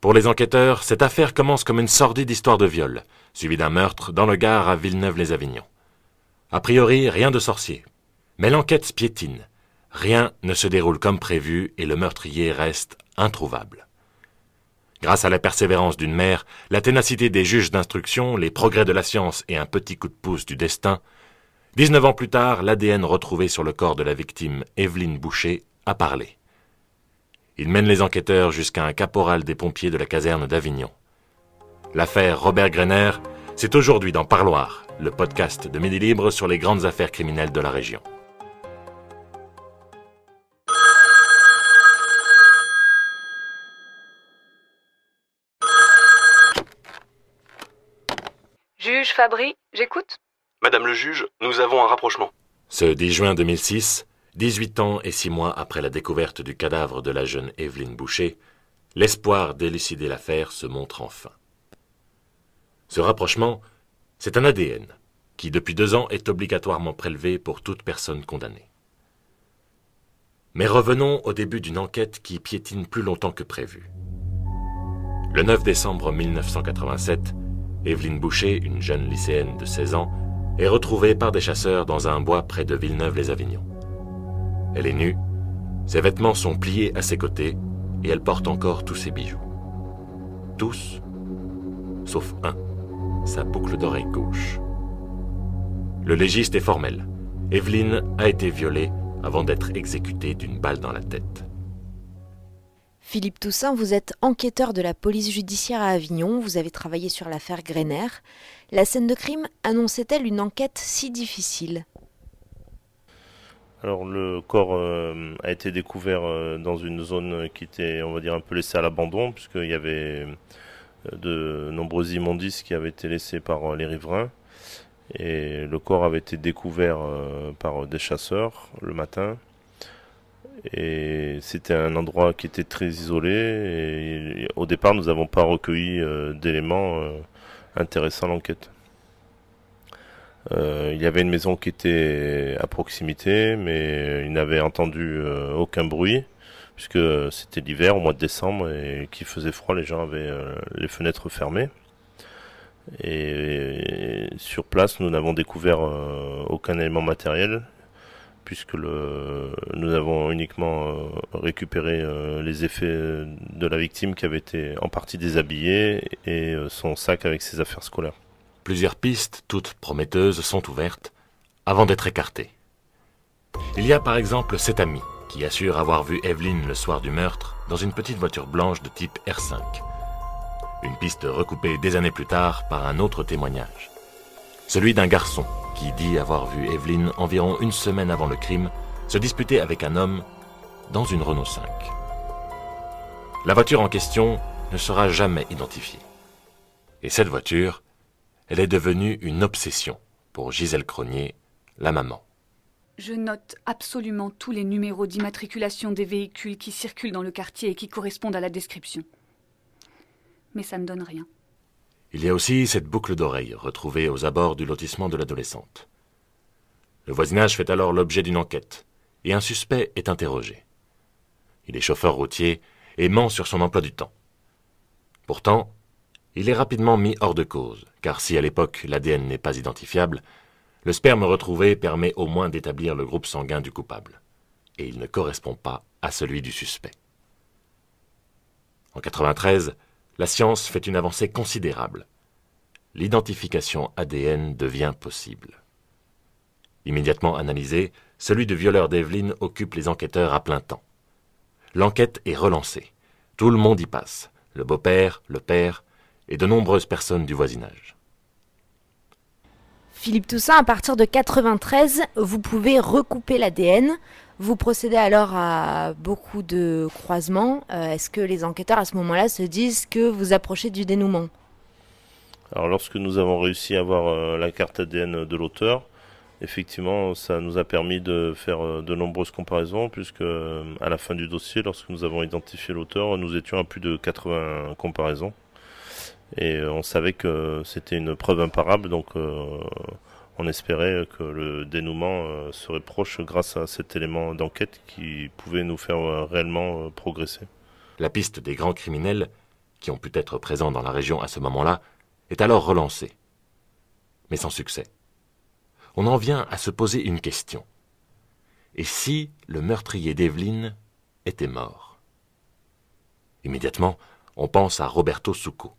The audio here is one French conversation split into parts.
Pour les enquêteurs, cette affaire commence comme une sordide histoire de viol, suivie d'un meurtre dans le Gard à Villeneuve-les-Avignon. A priori, rien de sorcier. Mais l'enquête piétine. Rien ne se déroule comme prévu et le meurtrier reste introuvable. Grâce à la persévérance d'une mère, la ténacité des juges d'instruction, les progrès de la science et un petit coup de pouce du destin, 19 ans plus tard, l'ADN retrouvé sur le corps de la victime, Evelyne Boucher, a parlé. Il mène les enquêteurs jusqu'à un caporal des pompiers de la caserne d'Avignon. L'affaire Robert Greiner, c'est aujourd'hui dans Parloir, le podcast de Midi Libre sur les grandes affaires criminelles de la région. Juge Fabry, j'écoute Madame le juge, nous avons un rapprochement. Ce 10 juin 2006, 18 ans et 6 mois après la découverte du cadavre de la jeune Evelyne Boucher, l'espoir d'élucider l'affaire se montre enfin. Ce rapprochement, c'est un ADN qui, depuis deux ans, est obligatoirement prélevé pour toute personne condamnée. Mais revenons au début d'une enquête qui piétine plus longtemps que prévu. Le 9 décembre 1987, Evelyne Boucher, une jeune lycéenne de 16 ans, est retrouvée par des chasseurs dans un bois près de Villeneuve-les-Avignon. Elle est nue, ses vêtements sont pliés à ses côtés et elle porte encore tous ses bijoux. Tous, sauf un, sa boucle d'oreille gauche. Le légiste est formel. Evelyne a été violée avant d'être exécutée d'une balle dans la tête. Philippe Toussaint, vous êtes enquêteur de la police judiciaire à Avignon, vous avez travaillé sur l'affaire Greiner. La scène de crime annonçait-elle une enquête si difficile? Alors le corps euh, a été découvert euh, dans une zone qui était, on va dire, un peu laissée à l'abandon, puisqu'il y avait euh, de nombreux immondices qui avaient été laissés par les riverains. Et le corps avait été découvert par des chasseurs le matin. Et c'était un endroit qui était très isolé. Et au départ, nous n'avons pas recueilli d'éléments intéressants à l'enquête. Euh, il y avait une maison qui était à proximité, mais il n'avait entendu euh, aucun bruit, puisque c'était l'hiver au mois de décembre et qu'il faisait froid, les gens avaient euh, les fenêtres fermées. Et, sur place, nous n'avons découvert aucun élément matériel, puisque nous avons uniquement récupéré les effets de la victime qui avait été en partie déshabillée et son sac avec ses affaires scolaires. Plusieurs pistes, toutes prometteuses, sont ouvertes avant d'être écartées. Il y a par exemple cet ami qui assure avoir vu Evelyne le soir du meurtre dans une petite voiture blanche de type R5. Une piste recoupée des années plus tard par un autre témoignage. Celui d'un garçon qui dit avoir vu Evelyne environ une semaine avant le crime se disputer avec un homme dans une Renault 5. La voiture en question ne sera jamais identifiée. Et cette voiture elle est devenue une obsession pour Gisèle Cronier, la maman. Je note absolument tous les numéros d'immatriculation des véhicules qui circulent dans le quartier et qui correspondent à la description. Mais ça ne donne rien. Il y a aussi cette boucle d'oreille retrouvée aux abords du lotissement de l'adolescente. Le voisinage fait alors l'objet d'une enquête, et un suspect est interrogé. Il est chauffeur routier et ment sur son emploi du temps. Pourtant, il est rapidement mis hors de cause, car si à l'époque l'ADN n'est pas identifiable, le sperme retrouvé permet au moins d'établir le groupe sanguin du coupable, et il ne correspond pas à celui du suspect. En 93, la science fait une avancée considérable. L'identification ADN devient possible. Immédiatement analysé, celui du violeur d'Evelyne occupe les enquêteurs à plein temps. L'enquête est relancée. Tout le monde y passe. Le beau-père, le père, et de nombreuses personnes du voisinage. Philippe Toussaint, à partir de 93, vous pouvez recouper l'ADN. Vous procédez alors à beaucoup de croisements. Euh, est-ce que les enquêteurs à ce moment-là se disent que vous approchez du dénouement? Alors lorsque nous avons réussi à avoir euh, la carte ADN de l'auteur, effectivement ça nous a permis de faire euh, de nombreuses comparaisons puisque à la fin du dossier, lorsque nous avons identifié l'auteur, nous étions à plus de 80 comparaisons. Et euh, on savait que c'était une preuve imparable, donc euh, on espérait que le dénouement euh, serait proche grâce à cet élément d'enquête qui pouvait nous faire réellement progresser. La piste des grands criminels qui ont pu être présents dans la région à ce moment-là, est alors relancé. Mais sans succès. On en vient à se poser une question. Et si le meurtrier d'Evelyne était mort? Immédiatement, on pense à Roberto Succo,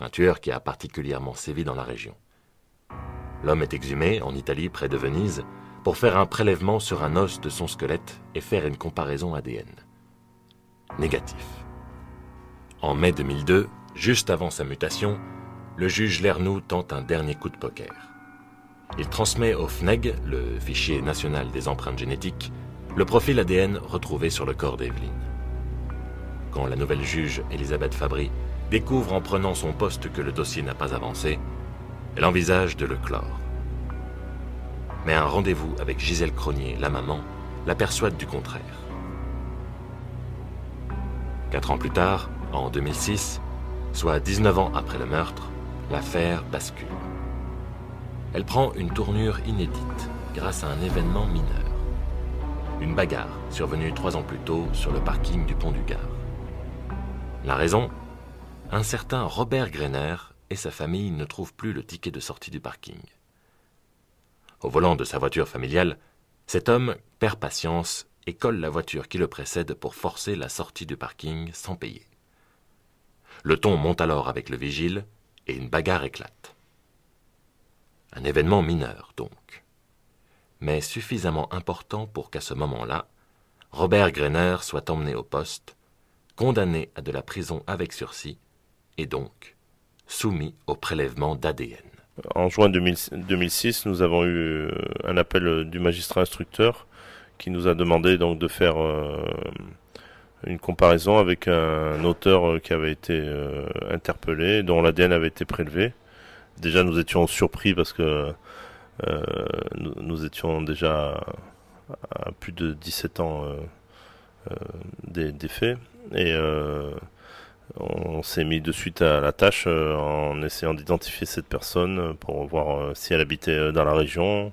un tueur qui a particulièrement sévi dans la région. L'homme est exhumé en Italie, près de Venise, pour faire un prélèvement sur un os de son squelette et faire une comparaison ADN. Négatif. En mai 2002, juste avant sa mutation, le juge Lernoux tente un dernier coup de poker. Il transmet au FNEG, le fichier national des empreintes génétiques, le profil ADN retrouvé sur le corps d'Evelyne. Quand la nouvelle juge, Elisabeth Fabry, découvre en prenant son poste que le dossier n'a pas avancé, elle envisage de le clore. Mais un rendez-vous avec Gisèle Cronier, la maman, la persuade du contraire. Quatre ans plus tard, en 2006, soit 19 ans après le meurtre, l'affaire bascule. Elle prend une tournure inédite grâce à un événement mineur. Une bagarre survenue trois ans plus tôt sur le parking du pont du Gard. La raison? Un certain Robert Greiner et sa famille ne trouvent plus le ticket de sortie du parking. Au volant de sa voiture familiale, cet homme perd patience et colle la voiture qui le précède pour forcer la sortie du parking sans payer. Le ton monte alors avec le vigile et une bagarre éclate. Un événement mineur, donc, mais suffisamment important pour qu'à ce moment-là, Robert Greiner soit emmené au poste, condamné à de la prison avec sursis, et donc soumis au prélèvement d'ADN. En juin 2006, nous avons eu euh, un appel du magistrat instructeur qui nous a demandé donc de faire euh, une comparaison avec un auteur qui avait été euh, interpellé, dont l'ADN avait été prélevé. Déjà, nous étions surpris parce que nous, étions déjà à plus de 17 ans des, des, faits. Et on s'est mis de suite à la tâche euh, en essayant d'identifier cette personne euh, pour voir euh, si elle habitait dans la région,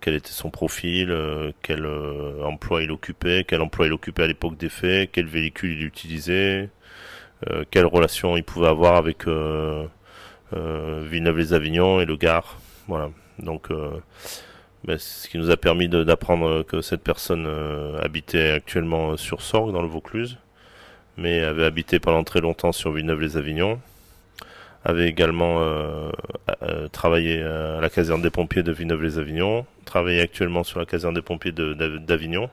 quel était son profil, quel emploi il occupait, quel emploi il occupait à l'époque des faits, quel véhicule il utilisait, quelle relation il pouvait avoir avec Villeneuve-les-Avignon et le Gard. Voilà. Donc, ben, ce qui nous a permis d'apprendre que cette personne habitait actuellement sur Sorgue, dans le Vaucluse mais avait habité pendant très longtemps sur Villeneuve-les-Avignon. Avait également euh, euh, travaillé à la caserne des pompiers de Villeneuve-les-Avignon. Travaillait actuellement sur la caserne des pompiers d'Avignon.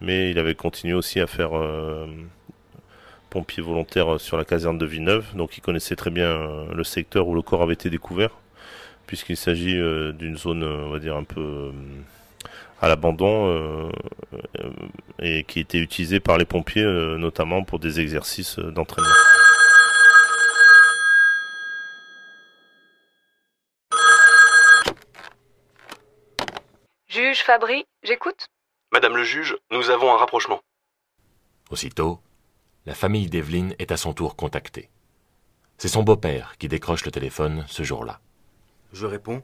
Mais il avait continué aussi à faire euh, pompier volontaire sur la caserne de Villeneuve. Donc il connaissait très bien le secteur où le corps avait été découvert. Puisqu'il s'agit d'une zone, on va dire, un peu à l'abandon euh, euh, et qui était utilisé par les pompiers euh, notamment pour des exercices d'entraînement. Juge Fabry, j'écoute Madame le juge, nous avons un rapprochement. Aussitôt, la famille d'Evelyne est à son tour contactée. C'est son beau-père qui décroche le téléphone ce jour-là. Je réponds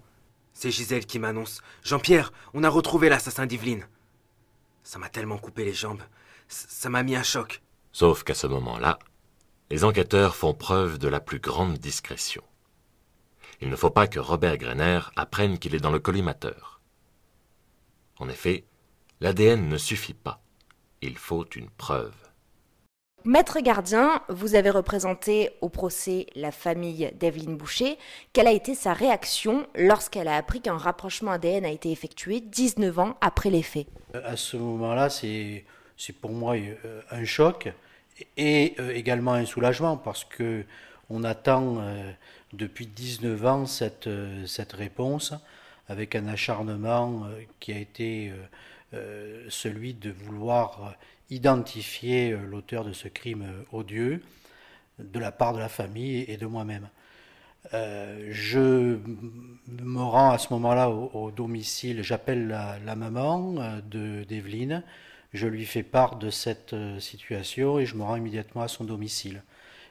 c'est Gisèle qui m'annonce. Jean-Pierre, on a retrouvé l'assassin d'Yveline. Ça m'a tellement coupé les jambes. Ça m'a mis un choc. Sauf qu'à ce moment-là, les enquêteurs font preuve de la plus grande discrétion. Il ne faut pas que Robert Greiner apprenne qu'il est dans le collimateur. En effet, l'ADN ne suffit pas. Il faut une preuve. Maître gardien, vous avez représenté au procès la famille d'Evelyne Boucher. Quelle a été sa réaction lorsqu'elle a appris qu'un rapprochement ADN a été effectué 19 ans après les faits? À ce moment-là, c'est pour moi euh, un choc et euh, également un soulagement parce que on attend euh, depuis 19 ans cette, cette réponse avec un acharnement qui a été celui de vouloir identifier euh, l'auteur de ce crime euh, odieux de la part de la famille et de moi-même. Euh, je me rends à ce moment-là au, domicile, j'appelle la, maman d'Evelyne, je lui fais part de cette situation et je me rends immédiatement à son domicile.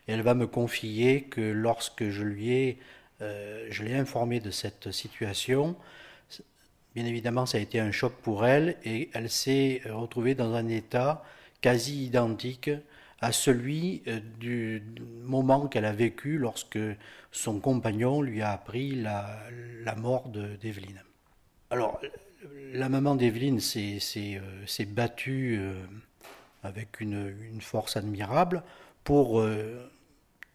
elle va me confier que lorsque je lui ai, je l'ai informé de cette situation, Bien évidemment, ça a été un choc pour elle et elle s'est retrouvée dans un état quasi identique à celui euh, du moment qu'elle a vécu lorsque son compagnon lui a appris la, mort d'Evelyne. Alors, la maman d'Evelyne s'est euh, battue euh, avec une, force admirable pour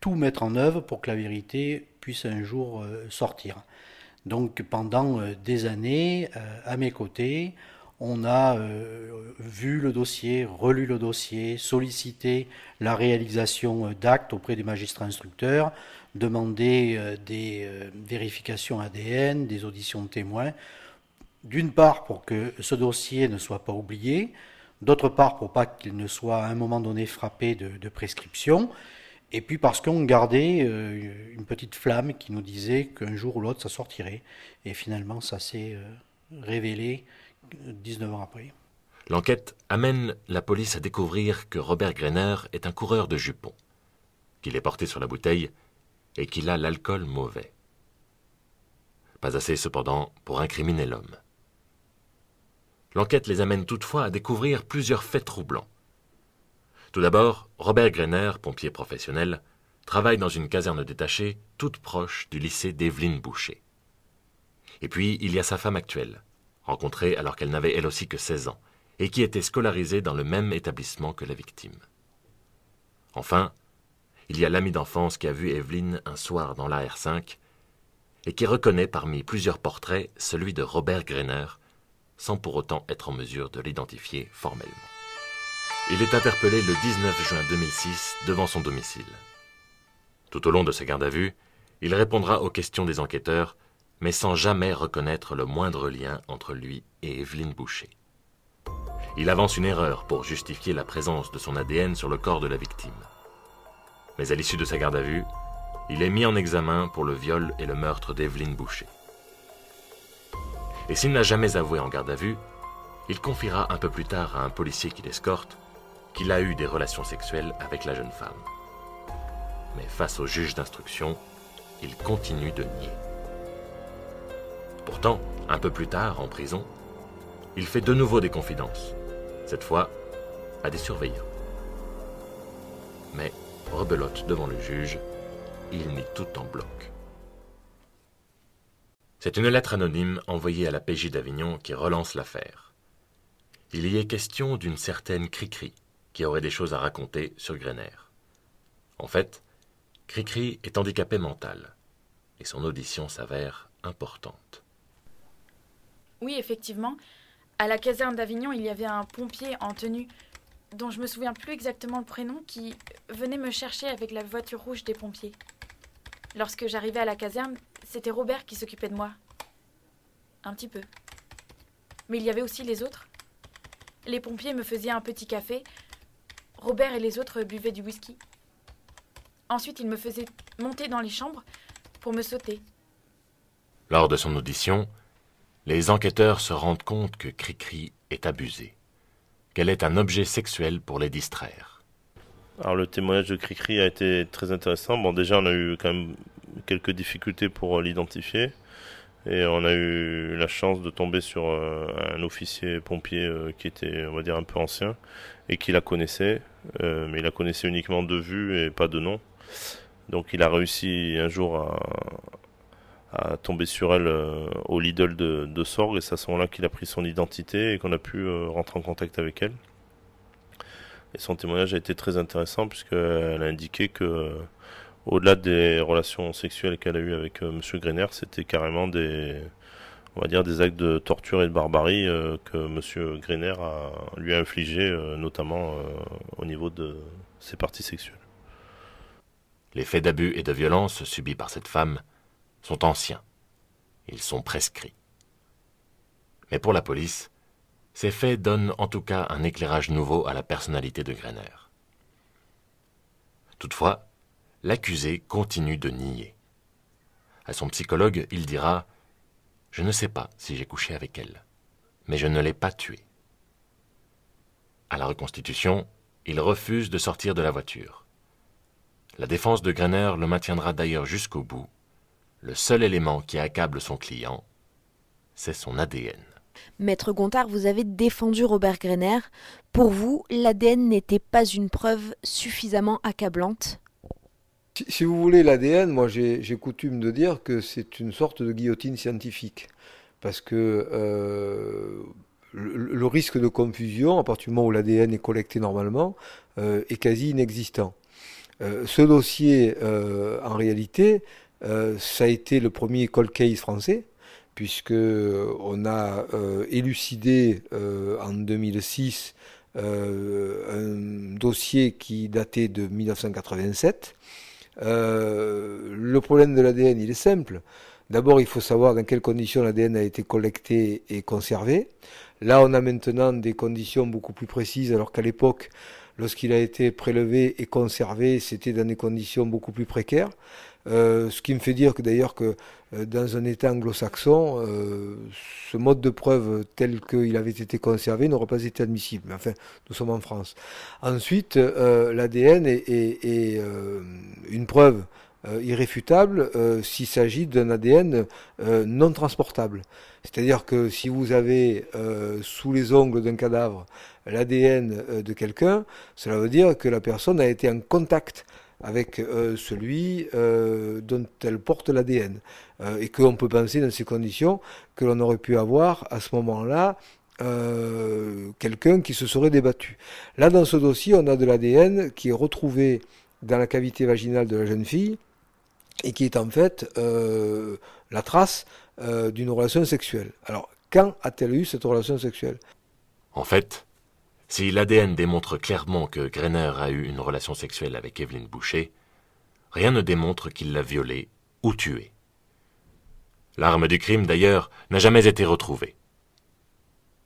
tout mettre en œuvre pour que la vérité puisse un jour sortir. Donc pendant des années, à mes côtés, on a euh, vu le dossier, relu le dossier, sollicité la réalisation euh, d'actes auprès des magistrats instructeurs, demandé euh, des vérifications ADN, des auditions de témoins, d'une part pour que ce dossier ne soit pas oublié, d'autre part pour pas qu'il ne soit à un moment donné frappé de, prescription, et puis parce qu'on gardait une petite flamme qui nous disait qu'un jour ou l'autre ça sortirait, et finalement ça s'est révélé 19 ans après. L'enquête amène la police à découvrir que Robert Greiner est un coureur de jupons, qu'il est porté sur la bouteille et qu'il a l'alcool mauvais. Pas assez cependant pour incriminer l'homme. L'enquête les amène toutefois à découvrir plusieurs faits troublants. Tout d'abord, Robert Greiner, pompier professionnel, travaille dans une caserne détachée toute proche du lycée d'Evelyne Boucher. Et puis, il y a sa femme actuelle, rencontrée alors qu'elle n'avait elle aussi que 16 ans, et qui était scolarisée dans le même établissement que la victime. Enfin, il y a l'ami d'enfance qui a vu Evelyne un soir dans l'AR5 et qui reconnaît parmi plusieurs portraits celui de Robert Greiner, sans pour autant être en mesure de l'identifier formellement. Il est interpellé le 19 juin 2006 devant son domicile. Tout au long de sa garde à vue, il répondra aux questions des enquêteurs mais sans jamais reconnaître le moindre lien entre lui et Evelyne Boucher. Il avance une erreur pour justifier la présence de son ADN sur le corps de la victime. Mais à l'issue de sa garde à vue, il est mis en examen pour le viol et le meurtre d'Evelyne Boucher. Et s'il n'a jamais avoué en garde à vue, il confiera un peu plus tard à un policier qui l'escorte qu'il a eu des relations sexuelles avec la jeune femme. Mais face au juge d'instruction, il continue de nier. Pourtant, un peu plus tard, en prison, il fait de nouveau des confidences, cette fois à des surveillants. Mais, rebelote devant le juge, il nie tout en bloc. C'est une lettre anonyme envoyée à la PJ d'Avignon qui relance l'affaire. Il y est question d'une certaine Cricri qui aurait des choses à raconter sur Grener. En fait, Cricri est handicapé mental et son audition s'avère importante. Oui, effectivement. À la caserne d'Avignon, il y avait un pompier en tenue, dont je me souviens plus exactement le prénom, qui venait me chercher avec la voiture rouge des pompiers. Lorsque j'arrivais à la caserne, c'était Robert qui s'occupait de moi. Un petit peu. Mais il y avait aussi les autres. Les pompiers me faisaient un petit café. Robert et les autres buvaient du whisky. Ensuite, ils me faisaient monter dans les chambres pour me sauter. Lors de son audition, les enquêteurs se rendent compte que Cricri est abusée, qu'elle est un objet sexuel pour les distraire. Alors le témoignage de Cricri a été très intéressant. Bon déjà on a eu quand même quelques difficultés pour l'identifier et on a eu la chance de tomber sur euh, un officier pompier euh, qui était on va dire un peu ancien et qui la connaissait euh, mais il la connaissait uniquement de vue et pas de nom. Donc il a réussi un jour à, tomber sur elle au Lidl de, de Sorgue et c'est à ce moment-là qu'il a pris son identité et qu'on a pu rentrer en contact avec elle. Et son témoignage a été très intéressant puisqu'elle a indiqué que au-delà des relations sexuelles qu'elle a eues avec Monsieur Greiner, c'était carrément des on va dire des actes de torture et de barbarie que Monsieur Greiner lui a infligé notamment au niveau de ses parties sexuelles. Les faits d'abus et de violence subis par cette femme sont anciens. Ils sont prescrits. Mais pour la police, ces faits donnent en tout cas un éclairage nouveau à la personnalité de Greiner. Toutefois, l'accusé continue de nier. À son psychologue, il dira Je ne sais pas si j'ai couché avec elle, mais je ne l'ai pas tuée. À la reconstitution, il refuse de sortir de la voiture. La défense de Greiner le maintiendra d'ailleurs jusqu'au bout le seul élément qui accable son client, c'est son ADN. Maître Gontard, vous avez défendu Robert Greiner. Pour vous, l'ADN n'était pas une preuve suffisamment accablante? Si, vous voulez, l'ADN, moi j'ai coutume de dire que c'est une sorte de guillotine scientifique. Parce que euh, le, risque de confusion, à partir du moment où l'ADN est collecté normalement, euh, est quasi inexistant. Euh, ce dossier, en réalité, ça a été le premier cold case français puisque on a élucidé en 2006 euh, un dossier qui datait de 1987. Le problème de l'ADN, il est simple. D'abord, il faut savoir dans quelles conditions l'ADN a été collecté et conservé. Là, on a maintenant des conditions beaucoup plus précises, alors qu'à l'époque, lorsqu'il a été prélevé et conservé, c'était dans des conditions beaucoup plus précaires. Euh, ce qui me fait dire que d'ailleurs que euh, dans un État anglo-saxon, euh, ce mode de preuve tel qu'il avait été conservé n'aurait pas été admissible. Enfin, nous sommes en France. Ensuite, l'ADN est, une preuve irréfutable s'il s'agit d'un ADN non transportable. C'est-à-dire que si vous avez sous les ongles d'un cadavre l'ADN de quelqu'un, cela veut dire que la personne a été en contact avec euh, celui euh, dont elle porte l'ADN. Euh, et qu'on peut penser dans ces conditions que l'on aurait pu avoir à ce moment-là quelqu'un qui se serait débattu. Là, dans ce dossier, on a de l'ADN qui est retrouvé dans la cavité vaginale de la jeune fille et qui est en fait la trace d'une relation sexuelle. Alors, quand a-t-elle eu cette relation sexuelle? En fait, si l'ADN démontre clairement que Greiner a eu une relation sexuelle avec Evelyne Boucher, rien ne démontre qu'il l'a violée ou tuée. L'arme du crime, d'ailleurs, n'a jamais été retrouvée.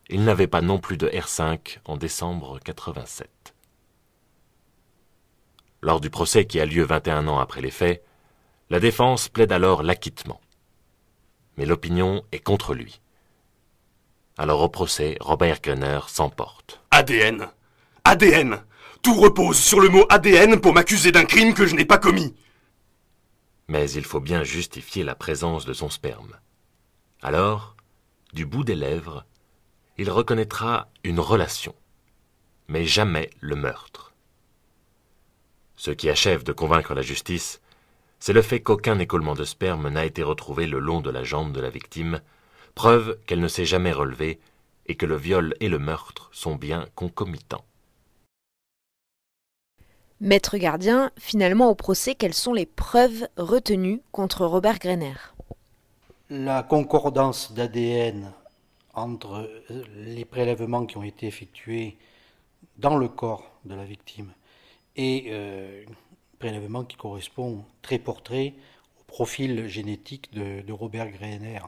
Il n'avait pas non plus de R5 en décembre 87. Lors du procès qui a lieu 21 ans après les faits, la défense plaide alors l'acquittement. Mais l'opinion est contre lui. Alors au procès, Robert Greiner s'emporte. ADN ADN Tout repose sur le mot ADN pour m'accuser d'un crime que je n'ai pas commis. Mais il faut bien justifier la présence de son sperme. Alors, du bout des lèvres, il reconnaîtra une relation, mais jamais le meurtre. Ce qui achève de convaincre la justice, c'est le fait qu'aucun écoulement de sperme n'a été retrouvé le long de la jambe de la victime, preuve qu'elle ne s'est jamais relevée et que le viol et le meurtre sont bien concomitants. Maître gardien, finalement au procès, quelles sont les preuves retenues contre Robert Greiner? La concordance d'ADN entre les prélèvements qui ont été effectués dans le corps de la victime et euh, prélèvement qui correspond très pour trait au profil génétique de, de Robert Greiner.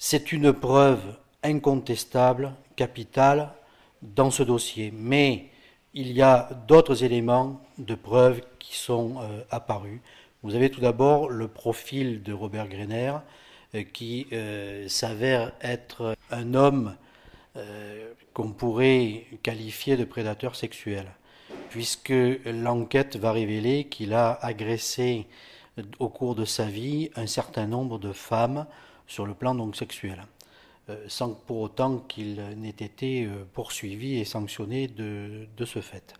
C'est une preuve incontestable, capitale dans ce dossier. Mais il y a d'autres éléments de preuve qui sont euh, apparus. Vous avez tout d'abord le profil de Robert Greiner euh, qui euh, s'avère être un homme qu'on pourrait qualifier de prédateur sexuel, puisque l'enquête va révéler qu'il a agressé au cours de sa vie un certain nombre de femmes sur le plan donc sexuel, euh, sans pour autant qu'il n'ait été euh, poursuivi et sanctionné de, ce fait.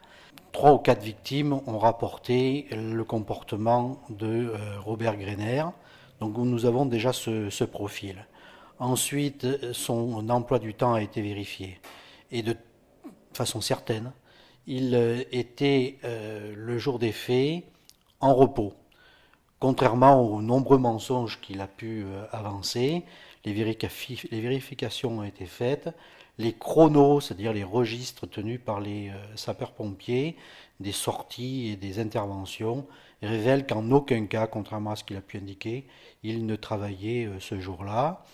Trois ou quatre victimes ont rapporté le comportement de euh, Robert Greiner, donc nous avons déjà ce, profil. Ensuite, son emploi du temps a été vérifié. Et de façon certaine, il était le jour des faits en repos. Contrairement aux nombreux mensonges qu'il a pu euh, avancer, les, vérifications ont été faites, les chronos, c'est-à-dire les registres tenus par les euh, sapeurs-pompiers, des sorties et des interventions, révèlent qu'en aucun cas, contrairement à ce qu'il a pu indiquer, il ne travaillait euh, ce jour-là.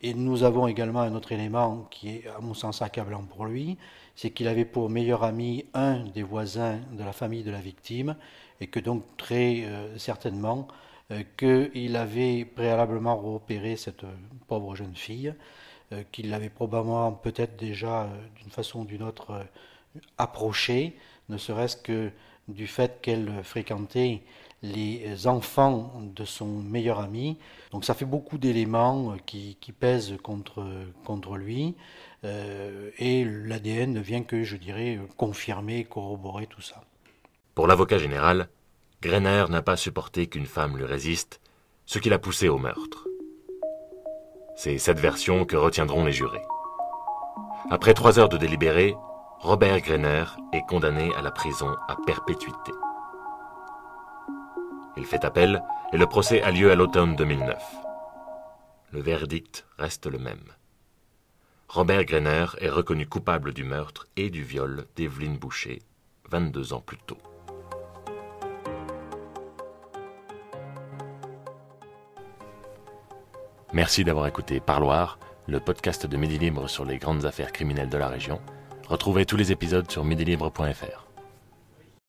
Et nous avons également un autre élément qui est, à mon sens, accablant pour lui, c'est qu'il avait pour meilleur ami un des voisins de la famille de la victime, et que donc très euh, certainement euh, qu'il avait préalablement repéré cette euh, pauvre jeune fille, qu'il l'avait probablement peut-être déjà d'une façon ou d'une autre approchée, ne serait-ce que du fait qu'elle fréquentait les enfants de son meilleur ami. Donc ça fait beaucoup d'éléments qui, pèsent contre, contre lui. et l'ADN ne vient que, je dirais, confirmer, corroborer tout ça. Pour l'avocat général, Greiner n'a pas supporté qu'une femme lui résiste, ce qui l'a poussé au meurtre. C'est cette version que retiendront les jurés. Après trois heures de délibéré, Robert Greiner est condamné à la prison à perpétuité. Il fait appel et le procès a lieu à l'automne 2009. Le verdict reste le même. Robert Greiner est reconnu coupable du meurtre et du viol d'Evelyne Boucher 22 ans plus tôt. Merci d'avoir écouté Parloir, le podcast de Midi Libre sur les grandes affaires criminelles de la région. Retrouvez tous les épisodes sur midilibre.fr.